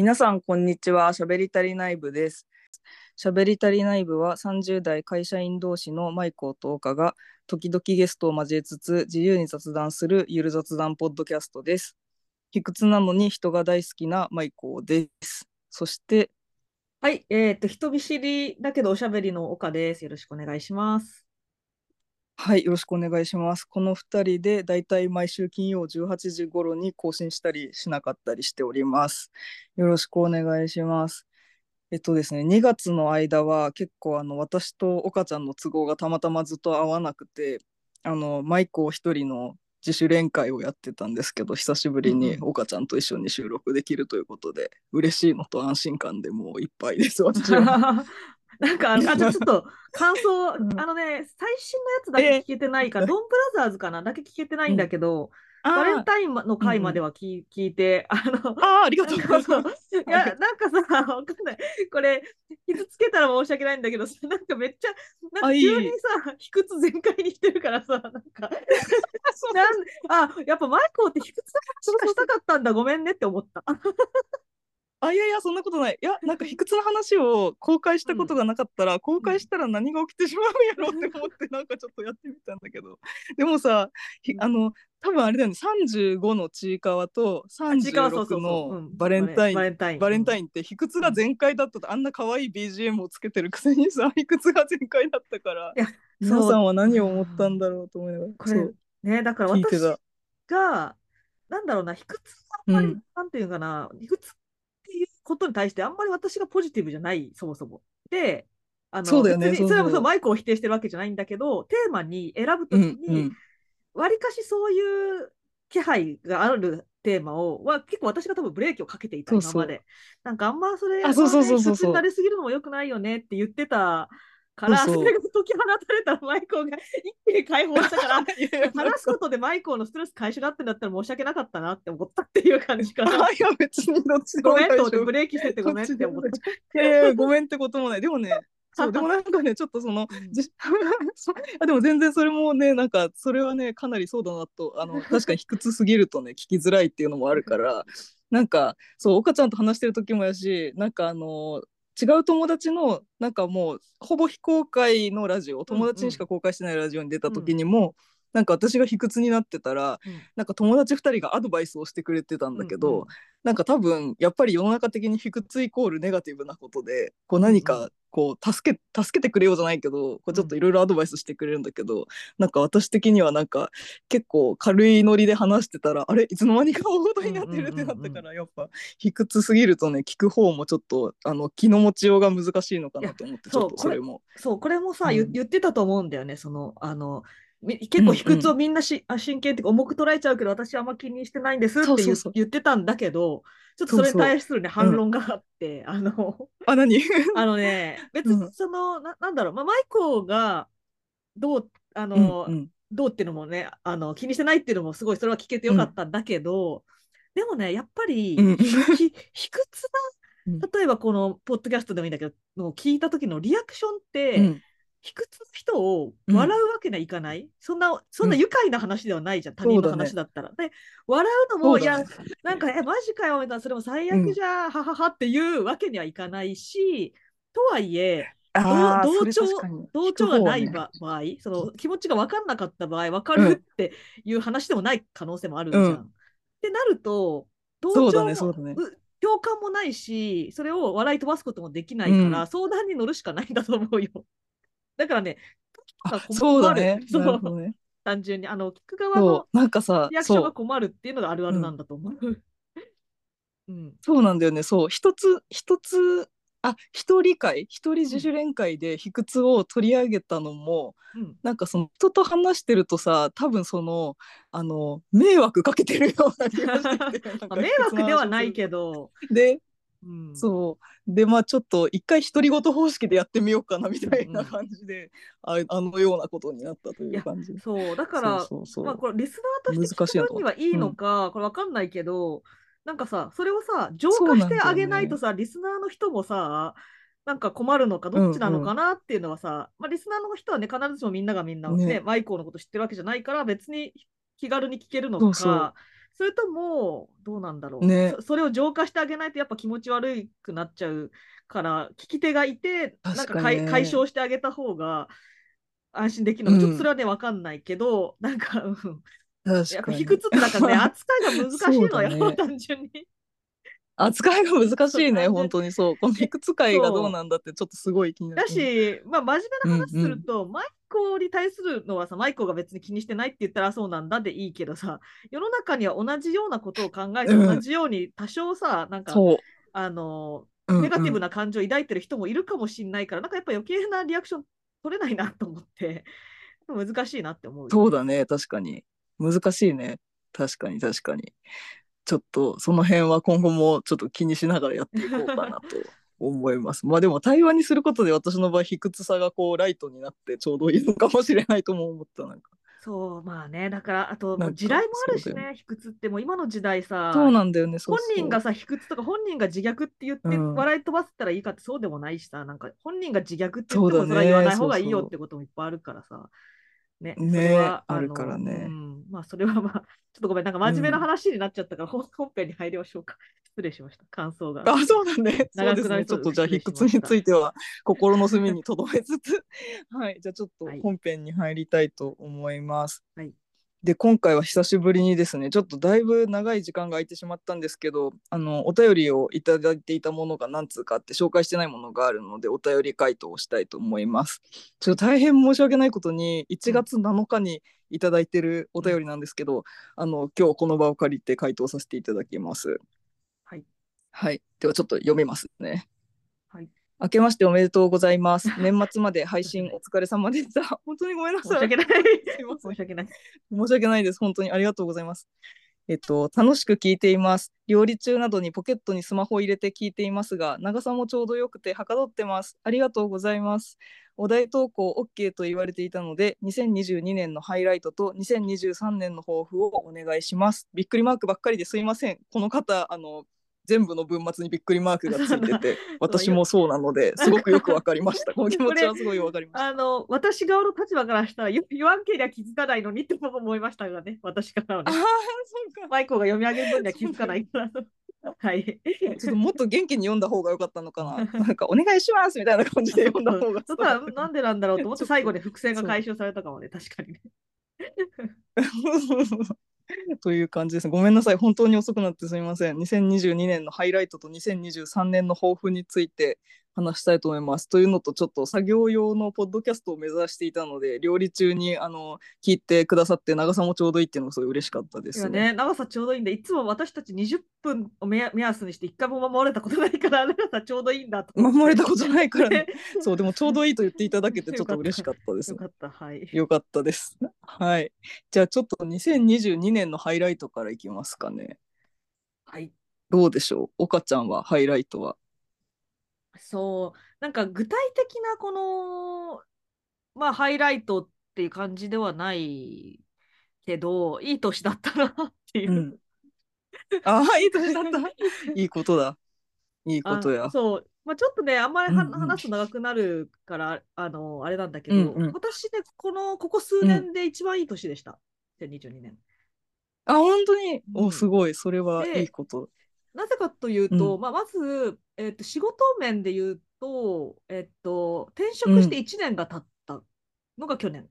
皆さん、こんにちは。しゃべりたり内部です。しゃべりたり内部は30代会社員同士のマイコーとオカが時々ゲストを交えつつ自由に雑談するゆる雑談ポッドキャストです。卑屈なのに人が大好きなマイコーです。そして、はい、えっと、人見知りだけどおしゃべりの岡です。よろしくお願いします。はい、よろしくお願いします。この2人でだいたい毎週金曜18時頃に更新したりしなかったりしております。よろしくお願いします。えっとですね、2月の間は結構あの私と岡ちゃんの都合がたまたまずっと合わなくて、あのマイコを一人の自主練会をやってたんですけど、久しぶりにうん岡ちゃんと一緒に収録できるということで、嬉しいのと安心感でもういっぱいです、私は。なんか、あじゃあ ちょっと感想、うん。あのね、最新のやつだけ聞けてないから、ドンブラザーズかなだけ聞けてないんだけど、バレンタインの回までは聞,、聞いて、あの、あーありがとうございます。そういや、なんかさ、わかんない。これ、傷つけたら申し訳ないんだけどさ、なんかめっちゃ、なんか急にさ、卑屈全開にしてるからさ、なんか、なんあ、やっぱマイコーって卑屈な話がしたかったんだ、ごめんねって思った。あいやいやそんなことない。いやなんか卑屈な話を公開したことがなかったら、公開したら何が起きてしまうんやろうって思ってなんかちょっとやってみたんだけど。でもさひあの多分あれだよね。35のちいかわとちいかわそうそ36うそう。うん。のバレンタイン。バレンタイン。バレンタインって卑屈が全開だったとあんな可愛い BGM をつけてるくせにさ 卑屈が全開だったから皆さんは何を思ったんだろうと思いながらこれそう。ね、だから私が、なんだろうな、卑屈あんまり、うん。なんていうかな、卑屈ことに対して、あんまり私がポジティブじゃない、そもそも。で、あのそうだよねそれはそうマイクを否定してるわけじゃないんだけど、テーマに選ぶとうきに、んうんわりかしそういう気配があるテーマを、は結構私が多分ブレーキをかけていた、今まで。なんかあんまそれ、あそうそうそうそうになりすぎるのも良くないよねって言ってたから、それが解き放たれたらマイコーが一気に解放したから、話すことでマイコーのストレス解消だってんだったら申し訳なかったなって思ったっていう感じかな。あいや別にどっちでもごめんと思ってブレーキしててごめんって思った。いやいやごめんってこともない。でもね、そう、でもなんかね、ちょっとその、あでも全然それもね、なんか、それはね、かなりそうだなと、あの、確かに卑屈すぎるとね、聞きづらいっていうのもあるから、なんか、そう、岡ちゃんと話してる時もやし、なんかあの、違う友達の、なんかもう、ほぼ非公開のラジオ、友達にしか公開してないラジオに出た時にも、なんか私が卑屈になってたら、うん。なんか友達2人がアドバイスをしてくれてたんだけど、うんうんなんか多分やっぱり世の中的に卑屈イコールネガティブなことでこう何うんうかこう助け助けてくれようじゃないけどこうちょっといろいろアドバイスしてくれるんだけど、なんか私的にはなんか結構軽いノリで話してたらあれ？いつの間にか大事になってるってなったからやっぱ卑屈すぎるとね聞く方もちょっとあの気の持ちようが難しいのかなと思ってちょっとそうこれも。そう、これもさ、うん。言言ってたと思うんだよね。その、あの、み結構卑屈をみんなし、あ真剣って重く捉えちゃうけど、私はあんま気にしてないんですって言ってたんだけど、ちょっとそれに対するね、反論があって、あの、あ何？あのね、別うん。にその、ななんだろう、まあ、マイコーがどう、あの、うんうん。どうっていうのもね、あの気にしてないっていうのもすごいそれは聞けてよかったんだけど、でもね、やっぱり、うん。ひ卑屈うん。な、例えばこのポッドキャストでもいいんだけど、の聞いた時のリアクションって、うん卑屈な人を笑うわけにはいかない、そんな、そんな愉快な話ではないじゃん、他人の話だったら。で、笑うのも、いやなんか、え、マジかよ、みたいな、それも最悪じゃん、はははっていうわけにはいかないし、とはいえ、同調同調がない場合、その気持ちが分かんなかった場合、分かるっていう話でもない可能性もあるじゃん。うん。ってなると、同調も、ねね。う共感もないし、それを笑い飛ばすこともできないから、うん。相談に乗るしかないんだと思うよ。だからね、そうだね。そうね。単純に、あの、聞く側そのう、なんかさリアクションそうが困るっていうのがあるあるなんだと思う。うん。そうなんだよねそう一つ一つあ一人会一人自主練会で卑屈を取り上げたのも、うん。なんかその人と話してるとさ多分そのあの迷惑かけてるような気がしてきて 迷惑ではないけどど、でうん、そう。でまあちょっと一回独り言方式でやってみようかなみたいなうんうん。感じで、ああのようなことになったという感じ。そう、だから、まあ、これリスナーとして聞く分にはいいのか、これわかんないけど、なんかさ、それをさ、浄化してあげないとさ、リスナーの人もさ、なんか困るのか、どっちなのかなっていうのはさ、まあ、リスナーの人はね、必ずしもみんながみんなね、ねマイコーのこと知ってるわけじゃないから、別に気軽に聞けるのか、そうそうそれともどうなんだろう、ね。そそれを浄化してあげないとやっぱ気持ち悪くなっちゃうから聞き手がいてなんか解解消してあげた方が安心できるの。か、うん。ちょっとそれはね分かんないけどなんかうん。確やっ。ぱ卑屈ってだからね扱いが難しいのよ、ね。単純に。扱いが難しいね、本当にそう。このいくつ会がどうなんだってちょっとすごい気になる。だし、まあ、真面目な話すうんうんると、マイコに対するのはさ、マイコが別に気にしてないって言ったらそうなんだでいいけどさ、世の中には同じようなことを考えて、うん同じように多少さ、なんか。あの、うんうんネガティブな感情を抱いてる人もいるかもしれないから、なんかやっぱ余計なリアクション取れないなと思って、難しいなって思うよ。そうだね、確かに。難しいね。確かに、確かに。ちょっと、その辺は今後もちょっと気にしながらやっていこうかなと思います。まあでも、対話にすることで私の場合、卑屈さがこう、ライトになってちょうどいいのかもしれないとも思った。なんかそう、まあね、だから、あと、なんか地雷もあるしね、卑屈って、もう今の時代さ、そうなんだよね、そう本そう人がさ、卑屈とか本人が自虐って言ってうん笑い飛ばせたらいいかってそうでもないしさ、なんか本人が自虐って言ってもそれは言わない方がいいそうそうよってこともいっぱいあるからさ。ね、ねそれはあるのからねうん、まあそれはまあ、ちょっとごめん、なんか真面目な話になっちゃったから、本本編に入りましょうか。失礼しました、感想が。あ、そうだね。そうですね。ち長くなりそうょっとじゃあ、卑屈については心の隅に留めつつ、はい。じゃあ、ちょっとはい本編に入りたいと思います。はいで、今回は久しぶりにですね、ちょっとだいぶ長い時間が空いてしまったんですけど、あの、お便りをいただいていたものが何通かあって、紹介してないものがあるので、お便り回答をしたいと思います。ちょっと大変申し訳ないことに、1月7日にいただいてるお便りなんですけど、あの、今日この場を借りて回答させていただきます。はい。はい。ではちょっと読みますね。はい。明けましておめでとうございます。年末まで配信 お疲れ様でした。本当にごめんなさい。申し訳ない。すいません申し訳ない。申し訳ないです。本当にありがとうございます。えっと、楽しく聞いています。料理中などにポケットにスマホを入れて聞いていますが、長さもちょうどよくてはかどってます。ありがとうございます。お題投稿 OK と言われていたので、2022年のハイライトと2023年の抱負をお願いします。びっくりマークばっかりですいません。この方、あの、全部の文末にびっくりマークがついてて、私もそうなので、すごくよくわかりました。この気持ちはすごいわかりました。あの、私側の立場からしたら、言言わんけりゃ気づかないのにって思いましたがね、私からはああ、ね。そうか。マイコが読み上げる分には気づかないから。はい。ちょっともっと元気に読んだ方が良かったのかな。なんかお願いしますみたいな感じで読んだ方が。そしたら、なんでなんだろうと思って、最後で伏線が回収されたかもね、確かにね。という感じです。ごめんなさい。本当に遅くなってすみません。2022年のハイライトと2023年の抱負について話したいと思います。というのと、ちょっと作業用のポッドキャストを目指していたので、料理中にあの聞いてくださって、長さもちょうどいいっていうのがすごい嬉しかったです、いやね、長さちょうどいいんで、いつも私たち20分を目目安にして、一回も守れたことないから、長さちょうどいいんだと。守れたことないからねね。そう、でもちょうどいいと言っていただけて、ちょっと嬉しかったですよ。かった、はい。よかったです。はい。じゃあちょっと2022年のハイライトからいきますかね。はい。どうでしょう？岡ちゃんはハイライトは？そう、なんか具体的なこの、まあ、ハイライトっていう感じではないけど、いい年だったなっていう。うん。ああ、いい年だった。いいことだ。いいことやあ。そう、まあ、ちょっとね、あんまりはうんうん話すと長くなるから、あの、あれなんだけど、うんうん私ね、この、ここ数年で一番いい年でした。2022年。あ、本当に。うんお、すごい。それはでいいこと。なぜかというと、うんまあ、まず、えっと、仕事面で言うと、えっと、転職して1年が経ったのが去年。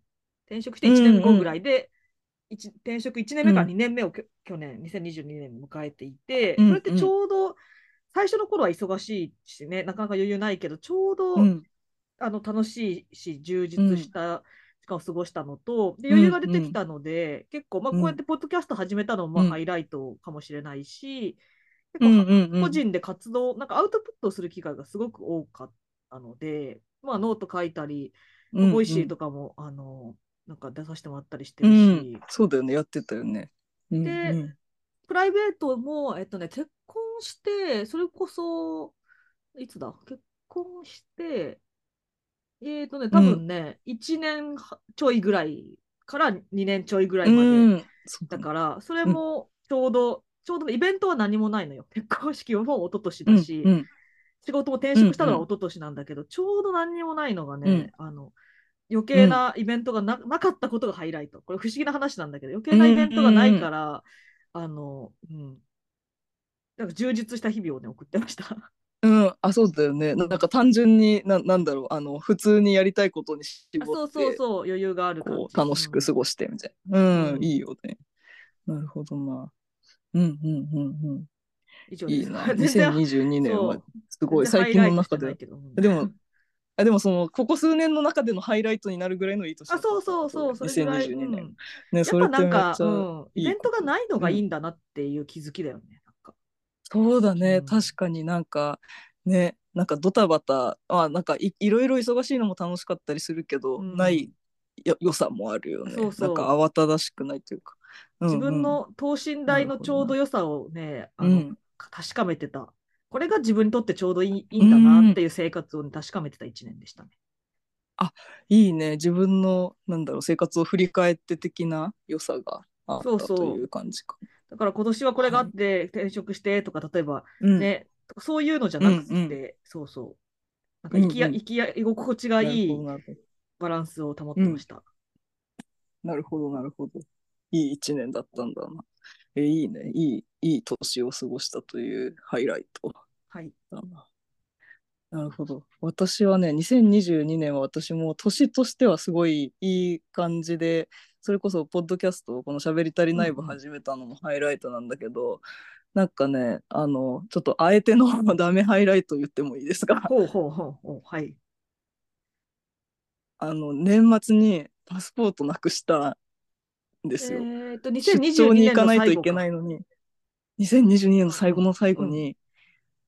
転職して1年後ぐらいで、一転職1年目から2年目をきょ去年、2022年に迎えていて、うんそれってちょうど、最初の頃は忙しいしね、なかなか余裕ないけど、ちょうど、うん。あの楽しいし、充実した時間を過ごしたのと、余裕が出てきたので、結構、まあ、うん。こうやってポッドキャスト始めたのもまあうん。ハイライトかもしれないし、個人で活動、なんかアウトプットをする機会がすごく多かったので、まあ、ノート書いたり、うん Voicy とかも、あの、なんか出させてもらったりしてるし、ん。そうだよね。やってたよね。うんでうんプライベートも、えっとね、結婚して、それこそ、いつだ？結婚して、えっとね、多分ね、1年はちょいぐらいから2年ちょいぐらいまで。だから、それもちょうど、ちょうどイベントは何もないのよ。結婚式も一昨年だし、うんうん仕事も転職したのはうんうん一昨年なんだけど、ちょうど何にもないのがね、うんあの、余計なイベントがな,、なかったことがハイライト。これ不思議な話なんだけど、余計なイベントがないから、あの、うん。なんか充実した日々をね、送ってました。うん、あ、そうだよね。ななんか単純に、な、なんだろう、あの、普通にやりたいことに絞あそうって、そうそう、余裕がある感じ。こう、楽しく過ごごしてみたいな。うん、うんいいよね。なるほどな。うん、うん、うん、うん。以上。いいな。全然。2022年はすごい最近の中で。でも、あでもその、ここ数年の中でのハイライトになるぐらいのいい年だあ、そうそうそう、それぐらい。2022うん。年。ね、それってなんか、イベントがないのがいいんだなっていう気づきだよね。そうだね、うん。確かになんかねなんかドタバタあなんかいいろいろ忙しいのも楽しかったりするけど、うん。ないよ良さもあるよね。そうそう。なんか慌ただしくないというか、自分の等身大のちょうど良さをね、あのうん。確かめてた。これが自分にとってちょうどいいいいんだなっていう生活を、ね、確かめてた一年でしたね。いいね。自分のなんだろう生活を振り返って的な良さがあったそうそう。という感じか。だから今年はこれがあって転職してとか、例えばうんね、そういうのじゃなくて、うんうそうそう。なんか生きや、うんうん。生きや居心地がいいバランスを保ってました。なるほどなるほどいい一年だったんだな。えいいねいいいい年を過ごしたというハイライト。はい。だな。なるほど。私はね、2022年は私も年としてはすごいいい感じで、それこそポッドキャスト、この喋り足りない部うんうん始めたのもハイライトなんだけど、なんかね、あの、ちょっとあえてのダメハイライト言ってもいいですか？ほうほうほうほう。はい。あの、年末にパスポートなくしたんですよ。えっと、出2022張に行年のかないといけ最後かないのに、2022年の最後の最後に、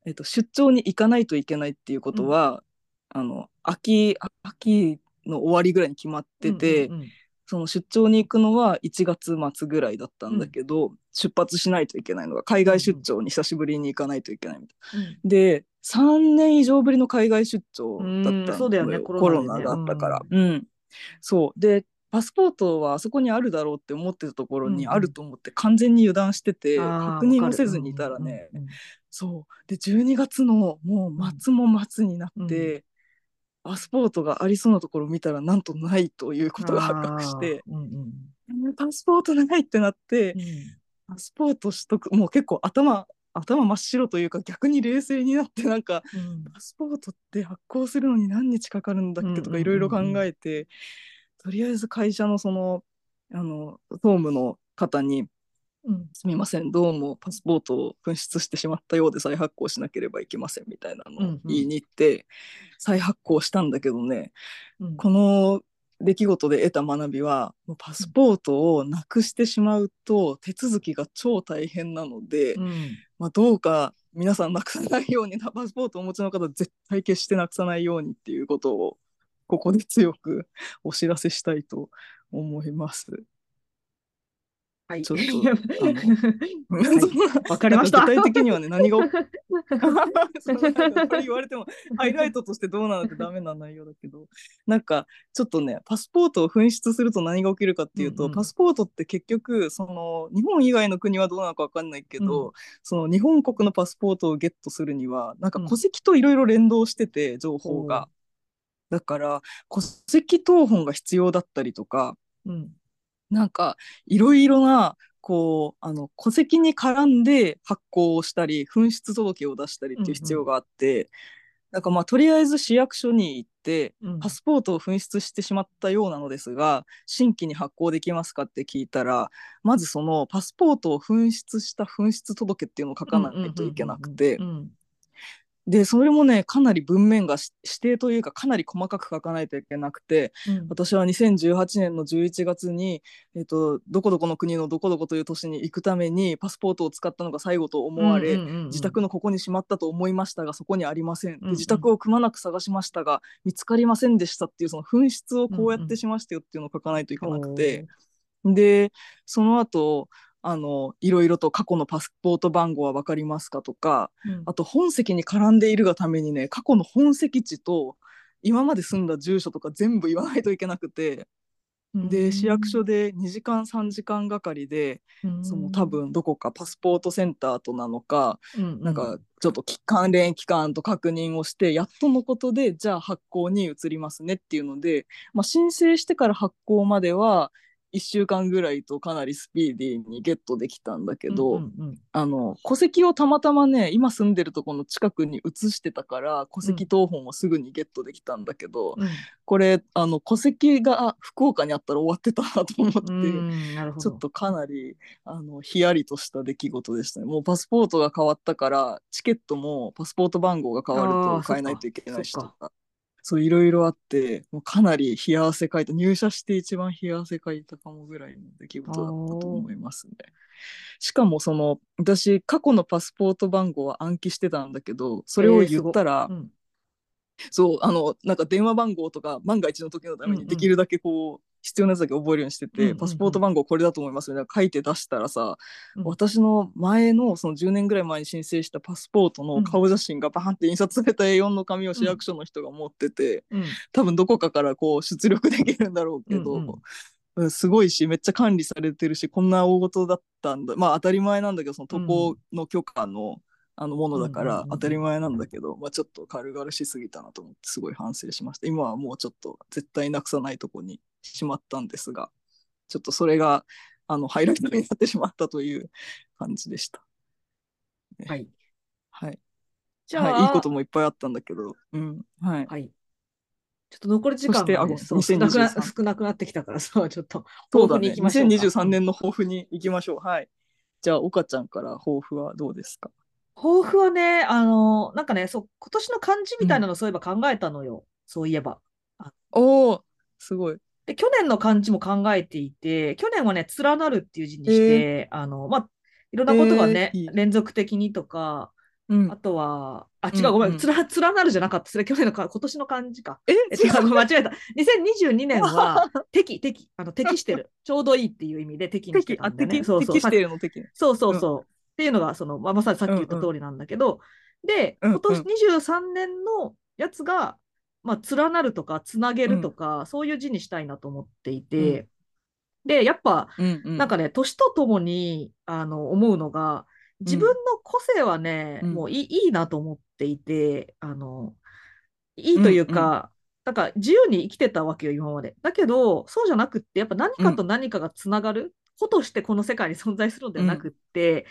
えっと、出張に行かないといけないっていうことは、あの秋秋の終わりぐらいに決まってて、うんうんうん。その出張に行くのは1月末ぐらいだったんだけど、出発しないといけないのが海外出張に久しぶりに行かないといけないみたいな。うん。で3年以上ぶりの海外出張だったうそうだよねココロナでね。ロナだったから。うん。そう。でパスポートはあそこにあるだろうって思ってたところにうんうん。あると思って完全に油断してて、あー確認もせずにいたらね、うんうんうんそう。で12月のもう末も末になって、パスポートがありそうなところを見たらなんとないということが発覚して、うんうん。うんパスポートないってなって、うん。パスポート取得もう結構頭頭真っ白というか逆に冷静になってなんかうん。パスポートって発行するのに何日かかるんだっけとかいろいろ考えて、とりあえず会社のそのあの総務の方にうんすみません、どうもパスポートを紛失してしまったようで再発行しなければいけませんみたいなのを言いに行って、再発行したんだけどね、うん。この出来事で得た学びは、もうパスポートをなくしてしまうと手続きが超大変なので、うん。まあ、どうか皆さんなくさないようにな、パスポートをお持ちの方絶対決してなくさないようにっていうことを、ここで強くお知らせしたいと思います。はい。ちょっと わかりました。具体的にはね、何が起 それ言われても、ハイライトとしてどうなのってダメな内容だけど、なんか、ちょっとね、パスポートを紛失すると何が起きるかっていうと、うんうん。パスポートって結局、その、日本以外の国はどうなのか分かんないけど、うん。その日本国のパスポートをゲットするには、なんかうん。戸籍といろいろ連動してて、情報が。だから、戸籍謄本が必要だったりとか、うん。なんかいろいろなこうあの戸籍に絡んで発行をしたり紛失届を出したりっていう必要があって、なんかまあとりあえず市役所に行ってうん。パスポートを紛失してしまったようなのですが新規に発行できますかって聞いたらまずそのパスポートを紛失した紛失届っていうのを書かないといけなくてうんうんでそれもねかなり文面がし指定というかかなり細かく書かないといけなくてうん。私は2018年の11月に、えっと、どこどこの国のどこどこという都市に行くためにパスポートを使ったのが最後と思われ、うんうんうんうん。自宅のここにしまったと思いましたがそこにありません、でうんうん。自宅をくまなく探しましたが見つかりませんでしたっていうその紛失をこうやってしましたよっていうのを書かないといけなくて、でその後あのいろいろと過去のパスポート番号は分かりますかとかうん。あと本籍に絡んでいるがためにね過去の本籍地と今まで住んだ住所とか全部言わないといけなくてで市役所で2時間3時間がかりでその多分どこかパスポートセンターとなのかなんかちょっと関連機関と確認をしてやっとのことでじゃあ発行に移りますねっていうので、まあ、申請してから発行までは1週間ぐらいとかなりスピーディーにゲットできたんだけど、うんうんあの戸籍をたまたまね今住んでるとこの近くに移してたから戸籍謄本をすぐにゲットできたんだけど、うんこれあの戸籍があ福岡にあったら終わってたなと思って。ちょっとかなりあのヒヤリとした出来事でしたね。もうパスポートが変わったからチケットもパスポート番号が変わると変えないといけないしとかそういろいろあってもうかなり冷や汗かいた。入社して一番冷や汗かいたかもぐらいの出来事だったと思いますね。しかもその私過去のパスポート番号は暗記してたんだけどそれを言ったら、うん。そうあのなんか電話番号とか万が一の時のためうんうん。にできるだけこう、必要なやつだけ覚えるようにしてて、うんうんうん。パスポート番号これだと思いますみたいな書いて出したらさ、うん。私の前のその10年ぐらい前に申請したパスポートの顔写真がバーンって印刷された A4 の紙を市役所の人が持ってて、うん。多分どこかからこう出力できるんだろうけど、うんうん。うんすごいしめっちゃ管理されてるしこんな大事だったんだ。まあ当たり前なんだけどその渡航の許可の,、あのものだから当たり前なんだけど、まあ、ちょっと軽々しすぎたなと思ってすごい反省しました。今はもうちょっと絶対なくさないとこにしまったんですがちょっとそれがあのハイライトになってしまったという感じでした。はい。はい、じゃあ、はい、いいこともいっぱいあったんだけど、うん。はい、はい。ちょっと残り時間が、ね、そう少2023なくな少なくなってきたから さ、ちょっと抱負に行きましょうか。2023年の抱負に行きましょう。はい。じゃあ、岡ちゃんから抱負はどうですか？抱負はね、あの、なんかね、そう、今年の漢字みたいなのそういえば考えたのよ。そういえば。おおすごい。で、去年の漢字も考えていて、去年はね、連なるっていう字にして、あの、まあ、いろんなことがね、えー連続的にとか、うんあとは、あ、うん違う、ごめん、うんつら、連なるじゃなかった。それ去年のか、今年の漢字か。ええ違う、間違えた。2022年は、適、適、あの、適してる。ちょうどいいっていう意味で適にしてたんだよね。適そうそう。適してるの適。そうそうそう。っていうのが、その、まあ、まさにさっき言った通りなんだけど、で、うんうん。今年23年のやつが、まあ、連なるとか、つなげるとか、そういう字にしたいなと思っていて、で、やっぱ、うんうん。なんかね、年とともに、あの、思うのが、自分の個性はね、うん。もういいいいなと思っていて、あの、いいというか、なんか自由に生きてたわけよ、今まで。だけど、そうじゃなくって、やっぱ何かと何かがつながることとしてこの世界に存在するのではなくって、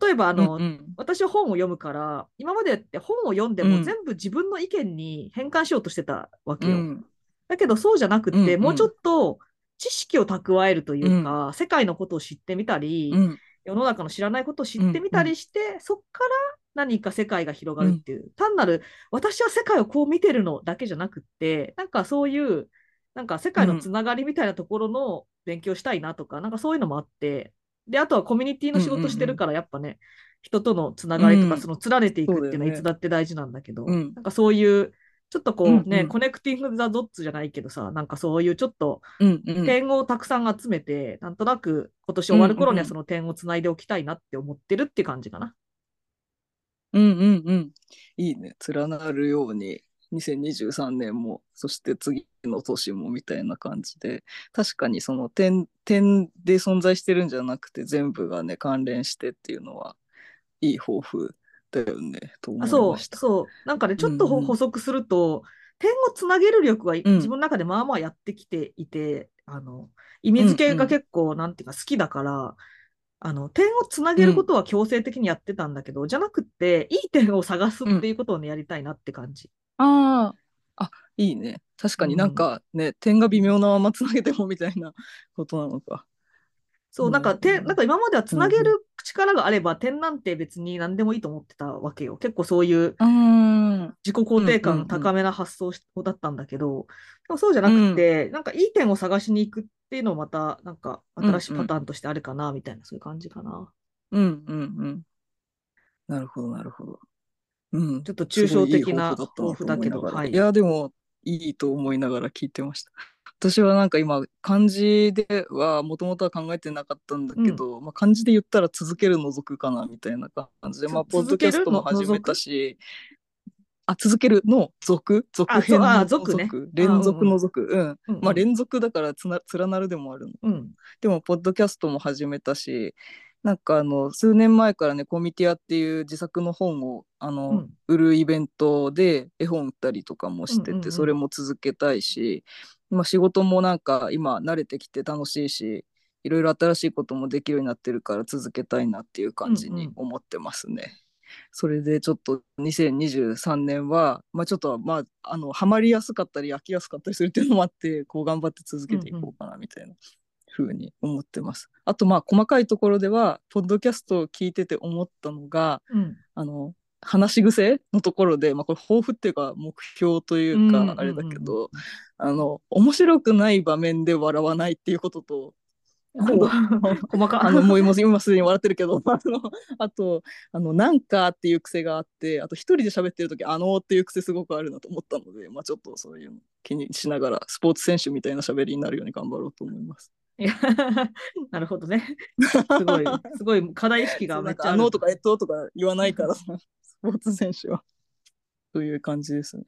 例えば、あの、うんうん。私は本を読むから、今までって本を読んでうん。も全部自分の意見に変換しようとしてたわけよ。うん。だけどそうじゃなくって、うんうん。もうちょっと知識を蓄えるというか、世界のことを知ってみたり、うん。世の中の知らないことを知ってみたりして、そこから何か世界が広がるっていう、単なる私は世界をこう見てるのだけじゃなくって、なんかそういう、なんか世界のつながりみたいなところの勉強したいなとか、なんかそういうのもあって、で、あとはコミュニティの仕事してるから、やっぱね、人とのつながりとか、うんその連ねていくっていうのはいつだって大事なんだけど、うんなんかそういう、ちょっとこうね、うんうんコネクティング・ザ・ドッツじゃないけどさ、なんかそういうちょっとうんうん点をたくさん集めて、なんとなく今年終わる頃にはうんうんその点をつないでおきたいなって思ってるって感じかな。うんうんうん。いいね。連なるように、2023年も、そして次の年もみたいな感じで、確かにその点、点で存在してるんじゃなくて、全部がね、関連してっていうのは、いい抱負だよね、と思いあそうました。そう。なんかね、ちょっと補足すると、点をつなげる力はうん自分の中でまあまあやってきていて、あの意味付けが結構、なんていうか好きだから、あの点をつなげることは強制的にやってたんだけど、じゃなくって、いい点を探すっていうことをね、やりたいなって感じ。ああ、あ、いいね。確かになんかね、点が微妙なままつなげてもみたいなことなのか。そう、なんかうん点、なんか今まではつなげる力があれば、点なんて別に何でもいいと思ってたわけよ。結構そういううん。自己肯定感高めな発想だったんだけど、でもそうじゃなくて、なんかいい点を探しに行くっていうのもまた、なんか新しいパターンとしてあるかな、みたいな、そういう感じかな。うんうんうん。なるほど、なるほど。うん。ちょっと抽象的な抱負だったなと思いながら抱負だけどはいいや、でも、いいと思いながら聞いてました。私はなんか今、漢字ではもともとは考えてなかったんだけど、まあ、漢字で言ったら続ける除くかなみたいな感じで、つまあ、ポッドキャストも始めたし、あ、続けるの続続あ編のあ続ね連続の続。うん。うんうんまあ、連続だからつな連なるでもあるの。うん。でも、ポッドキャストも始めたし、なんかあの、数年前からね、コミティアっていう自作の本を、あの、うん。売るイベントで絵本売ったりとかもしてて、それも続けたいし、まあ、仕事もなんか今慣れてきて楽しいしいろいろ新しいこともできるようになってるから続けたいなっていう感じに思ってますね。うんうん、それでちょっと2023年は、まあ、ちょっとまああのハマりやすかったり飽きやすかったりするっていうのもあってこう頑張って続けていこうかなみたいなふうに思ってます。あとまあ細かいところではポッドキャストを聞いてて思ったのが、うん、あの話し癖のところで、まあ、これ抱負っていうか目標というかあれだけど、あの面白くない場面で笑わないっていうこととあの細かあのもう今すでに笑ってるけど あのあとあのなんかっていう癖があってあと一人で喋ってる時あのっていう癖すごくあるなと思ったので、まあ、ちょっとそういうの気にしながらスポーツ選手みたいな喋りになるように頑張ろうと思います。い やなるほどね。すごい、すごい課題意識がめっちゃああのとかえっととか言わないからスポーツ選手は。という感じですね。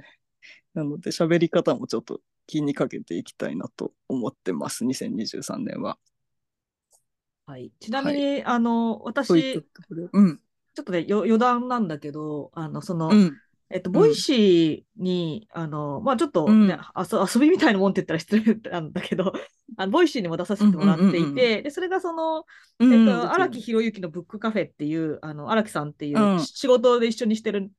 なので喋り方もちょっと気にかけていきたいなと思ってます、2023年は。はい、ちなみに、はい、あの私、うん、ちょっとね余談なんだけどあのその、うん、えっと、 Voicy に、うん、あの、まあちょっとね、うん、遊びみたいなもんって言ったら失礼なんだけど、あの Voicy にも出させてもらっていて、で、それがその、えっと、荒木宏之のブックカフェっていう、あの、荒木さんっていう、仕事で一緒にしてる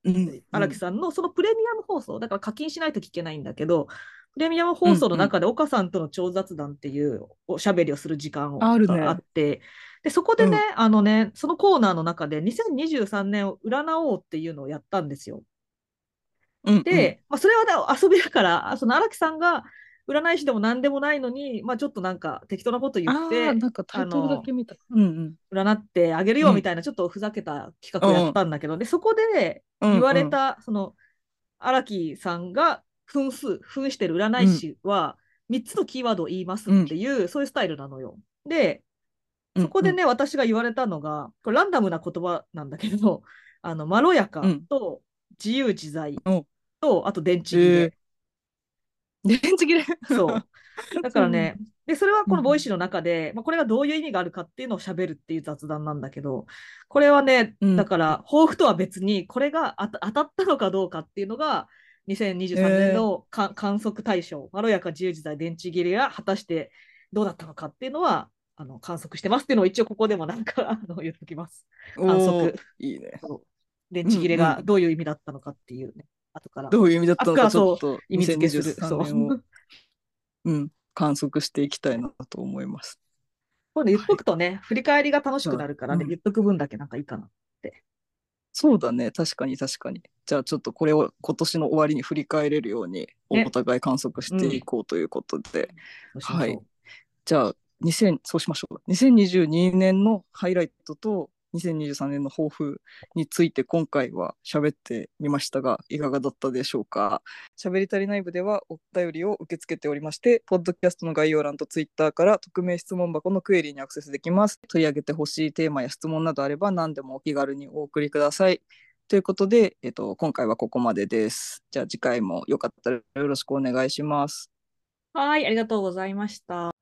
荒木さんの、そのプレミアム放送、だから課金しないと聞けないんだけど、プレミアム放送の中で岡さんとの超雑談っていうおしゃべりをする時間があって、でそこでね、あのね、そのコーナーの中で2023年を占おうっていうのをやったんですよ。うんうん、で、まあ、それは、ね、遊びだから、その荒木さんが占い師でも何でもないのに、まあ、ちょっとなんか適当なこと言って、なんかタイトルだけ見た、うんうん、占ってあげるよみたいな、ちょっとふざけた企画をやったんだけど、うん、でそこで言われた、うんうん、その荒木さんが分数、分してる占い師は、3つのキーワードを言いますっていう、うん、そういうスタイルなのよ。で、そこでね、うんうん、私が言われたのが、これランダムな言葉なんだけど、あのまろやかと自由自在と、あと電池切れ。電池切れそう。だからね、で、それはこの Voicy の中で、まあ、これがどういう意味があるかっていうのを喋るっていう雑談なんだけど、これはね、だから、抱負とは別に、これが当たったのかどうかっていうのが、2023年のか、観測対象、まろやか自由自在電池切れが果たしてどうだったのかっていうのは、あの観測してますっていうのを一応ここでもなんかあの言っときます。観測。いいね。電池切れがどういう意味だったのかっていうね。後から。どういう意味だったのかちょっと意味付けする。そう。うん、観測していきたいなと思います。これ言っとくとね、はい、振り返りが楽しくなるからね、うん、言っとく分だけなんかいいかなって。そうだね、確かに確かに。じゃあちょっとこれを今年の終わりに振り返れるように、お互い観測していこうということで。うん、はい。じゃあ、2000そうしましょう。2022年のハイライトと2023年の抱負について今回は喋ってみましたがいかがだったでしょうか？喋り足りない部ではお便りを受け付けておりましてポッドキャストの概要欄とツイッターから匿名質問箱のクエリにアクセスできます。取り上げてほしいテーマや質問などあれば何でもお気軽にお送りください。ということで、えっと、今回はここまでです。じゃあ次回もよかったらよろしくお願いします。はいありがとうございました。